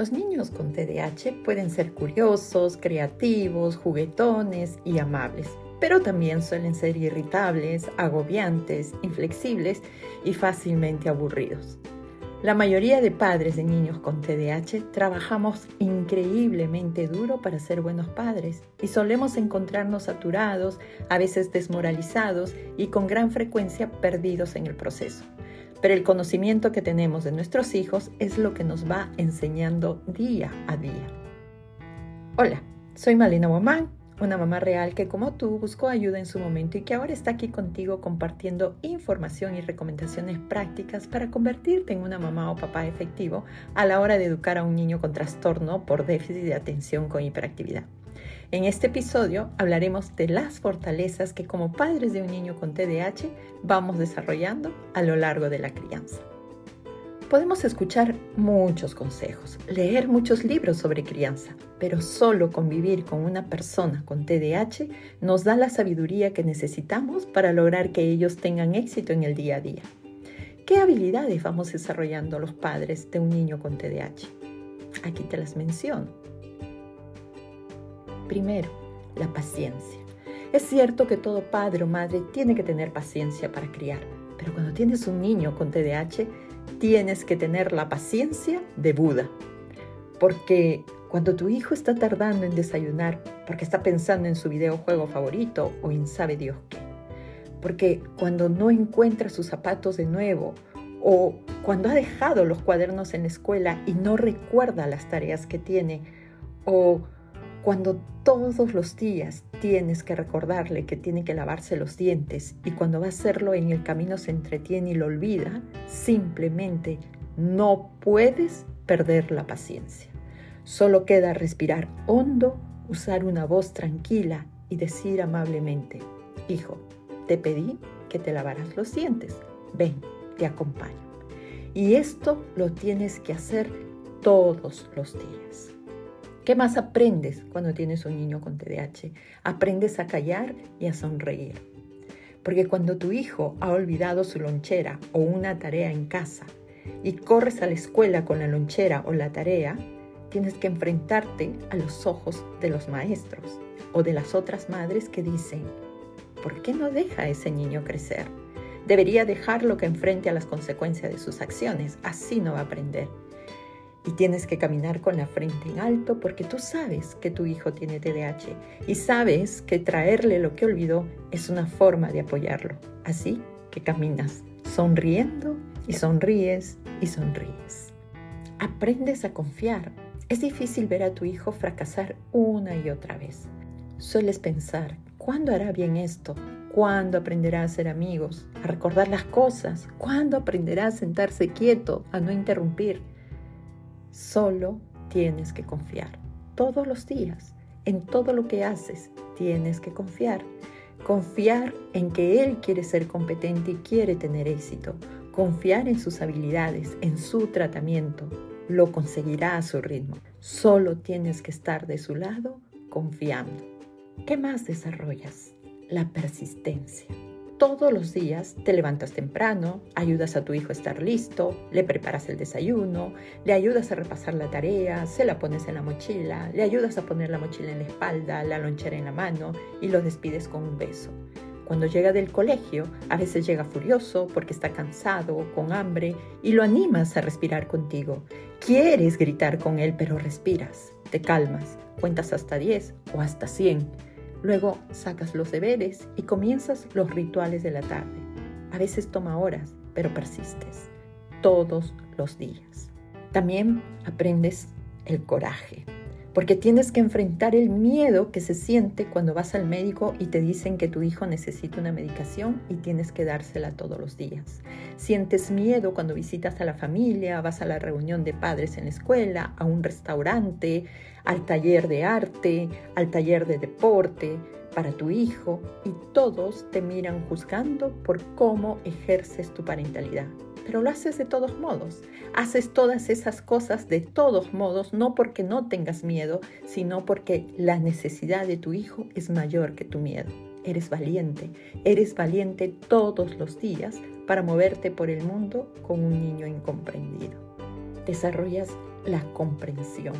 Los niños con TDAH pueden ser curiosos, creativos, juguetones y amables, pero también suelen ser irritables, agobiantes, inflexibles y fácilmente aburridos. La mayoría de padres de niños con TDAH trabajamos increíblemente duro para ser buenos padres y solemos encontrarnos saturados, a veces desmoralizados y con gran frecuencia perdidos en el proceso pero el conocimiento que tenemos de nuestros hijos es lo que nos va enseñando día a día. Hola, soy Malena Guamán, una mamá real que como tú buscó ayuda en su momento y que ahora está aquí contigo compartiendo información y recomendaciones prácticas para convertirte en una mamá o papá efectivo a la hora de educar a un niño con trastorno por déficit de atención con hiperactividad. En este episodio hablaremos de las fortalezas que como padres de un niño con TDAH vamos desarrollando a lo largo de la crianza. Podemos escuchar muchos consejos, leer muchos libros sobre crianza, pero solo convivir con una persona con TDAH nos da la sabiduría que necesitamos para lograr que ellos tengan éxito en el día a día. ¿Qué habilidades vamos desarrollando los padres de un niño con TDAH? Aquí te las menciono. Primero, la paciencia. Es cierto que todo padre o madre tiene que tener paciencia para criar, pero cuando tienes un niño con TDAH, tienes que tener la paciencia de Buda. Porque cuando tu hijo está tardando en desayunar, porque está pensando en su videojuego favorito o en sabe Dios qué. Porque cuando no encuentra sus zapatos de nuevo o cuando ha dejado los cuadernos en la escuela y no recuerda las tareas que tiene o cuando todos los días tienes que recordarle que tiene que lavarse los dientes y cuando va a hacerlo en el camino se entretiene y lo olvida, simplemente no puedes perder la paciencia. Solo queda respirar hondo, usar una voz tranquila y decir amablemente, hijo, te pedí que te lavaras los dientes. Ven, te acompaño. Y esto lo tienes que hacer todos los días. ¿Qué más aprendes cuando tienes un niño con TDAH? Aprendes a callar y a sonreír. Porque cuando tu hijo ha olvidado su lonchera o una tarea en casa y corres a la escuela con la lonchera o la tarea, tienes que enfrentarte a los ojos de los maestros o de las otras madres que dicen, ¿por qué no deja a ese niño crecer? Debería dejarlo que enfrente a las consecuencias de sus acciones, así no va a aprender. Y tienes que caminar con la frente en alto porque tú sabes que tu hijo tiene TDAH y sabes que traerle lo que olvidó es una forma de apoyarlo. Así que caminas sonriendo y sonríes y sonríes. Aprendes a confiar. Es difícil ver a tu hijo fracasar una y otra vez. Sueles pensar, ¿cuándo hará bien esto? ¿Cuándo aprenderá a ser amigos? A recordar las cosas. ¿Cuándo aprenderá a sentarse quieto? A no interrumpir. Solo tienes que confiar. Todos los días, en todo lo que haces, tienes que confiar. Confiar en que Él quiere ser competente y quiere tener éxito. Confiar en sus habilidades, en su tratamiento. Lo conseguirá a su ritmo. Solo tienes que estar de su lado confiando. ¿Qué más desarrollas? La persistencia todos los días te levantas temprano, ayudas a tu hijo a estar listo, le preparas el desayuno, le ayudas a repasar la tarea, se la pones en la mochila, le ayudas a poner la mochila en la espalda, la lonchera en la mano y lo despides con un beso. Cuando llega del colegio, a veces llega furioso porque está cansado, con hambre, y lo animas a respirar contigo. Quieres gritar con él, pero respiras, te calmas, cuentas hasta 10 o hasta 100 Luego sacas los deberes y comienzas los rituales de la tarde. A veces toma horas, pero persistes todos los días. También aprendes el coraje, porque tienes que enfrentar el miedo que se siente cuando vas al médico y te dicen que tu hijo necesita una medicación y tienes que dársela todos los días. Sientes miedo cuando visitas a la familia, vas a la reunión de padres en la escuela, a un restaurante, al taller de arte, al taller de deporte para tu hijo y todos te miran juzgando por cómo ejerces tu parentalidad pero lo haces de todos modos. Haces todas esas cosas de todos modos, no porque no tengas miedo, sino porque la necesidad de tu hijo es mayor que tu miedo. Eres valiente, eres valiente todos los días para moverte por el mundo con un niño incomprendido. Desarrollas la comprensión.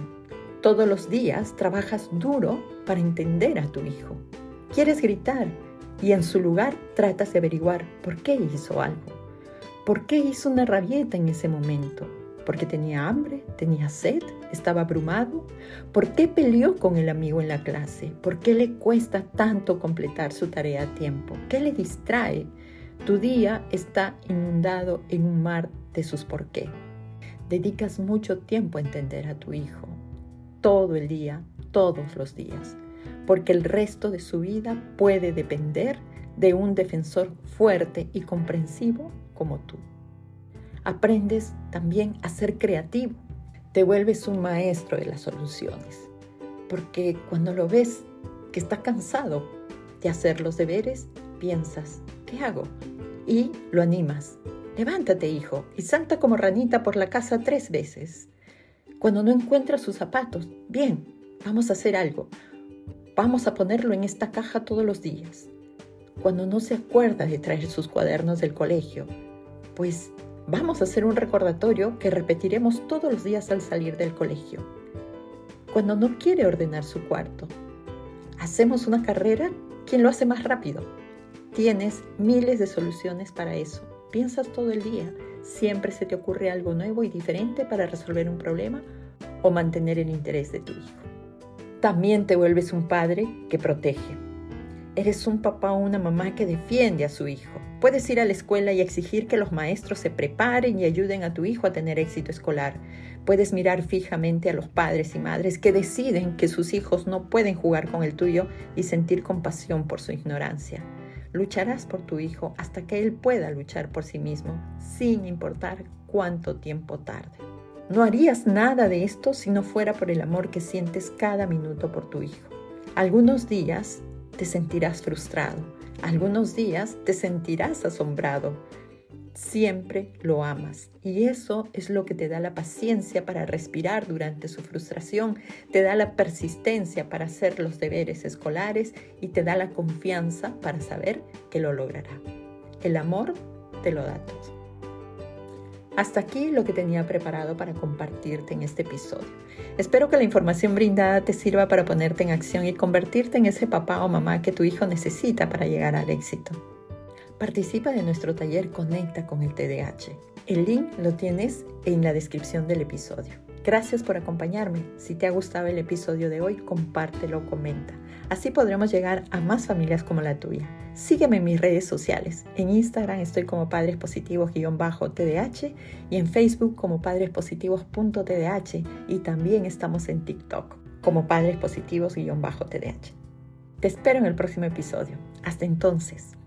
Todos los días trabajas duro para entender a tu hijo. Quieres gritar y en su lugar tratas de averiguar por qué hizo algo. ¿Por qué hizo una rabieta en ese momento? ¿Porque tenía hambre? ¿Tenía sed? ¿Estaba abrumado? ¿Por qué peleó con el amigo en la clase? ¿Por qué le cuesta tanto completar su tarea a tiempo? ¿Qué le distrae? Tu día está inundado en un mar de sus por qué. Dedicas mucho tiempo a entender a tu hijo, todo el día, todos los días, porque el resto de su vida puede depender de un defensor fuerte y comprensivo como tú. Aprendes también a ser creativo, te vuelves un maestro de las soluciones, porque cuando lo ves que está cansado de hacer los deberes, piensas, ¿qué hago? Y lo animas. Levántate, hijo, y salta como ranita por la casa tres veces. Cuando no encuentra sus zapatos, bien, vamos a hacer algo. Vamos a ponerlo en esta caja todos los días. Cuando no se acuerda de traer sus cuadernos del colegio, pues vamos a hacer un recordatorio que repetiremos todos los días al salir del colegio. Cuando no quiere ordenar su cuarto, hacemos una carrera, ¿quién lo hace más rápido? Tienes miles de soluciones para eso. Piensas todo el día siempre se te ocurre algo nuevo y diferente para resolver un problema o mantener el interés de tu hijo. También te vuelves un padre que protege. Eres un papá o una mamá que defiende a su hijo. Puedes ir a la escuela y exigir que los maestros se preparen y ayuden a tu hijo a tener éxito escolar. Puedes mirar fijamente a los padres y madres que deciden que sus hijos no pueden jugar con el tuyo y sentir compasión por su ignorancia. Lucharás por tu hijo hasta que él pueda luchar por sí mismo, sin importar cuánto tiempo tarde. No harías nada de esto si no fuera por el amor que sientes cada minuto por tu hijo. Algunos días te sentirás frustrado, algunos días te sentirás asombrado, siempre lo amas. Y eso es lo que te da la paciencia para respirar durante su frustración, te da la persistencia para hacer los deberes escolares y te da la confianza para saber que lo logrará. El amor te lo da todo. Hasta aquí lo que tenía preparado para compartirte en este episodio. Espero que la información brindada te sirva para ponerte en acción y convertirte en ese papá o mamá que tu hijo necesita para llegar al éxito. Participa de nuestro taller Conecta con el TDAH. El link lo tienes en la descripción del episodio. Gracias por acompañarme. Si te ha gustado el episodio de hoy, compártelo, comenta. Así podremos llegar a más familias como la tuya. Sígueme en mis redes sociales. En Instagram estoy como Padres Positivos-TDH y en Facebook como padrespositivos.tdh y también estamos en TikTok como Padres Positivos-TDH. Te espero en el próximo episodio. Hasta entonces.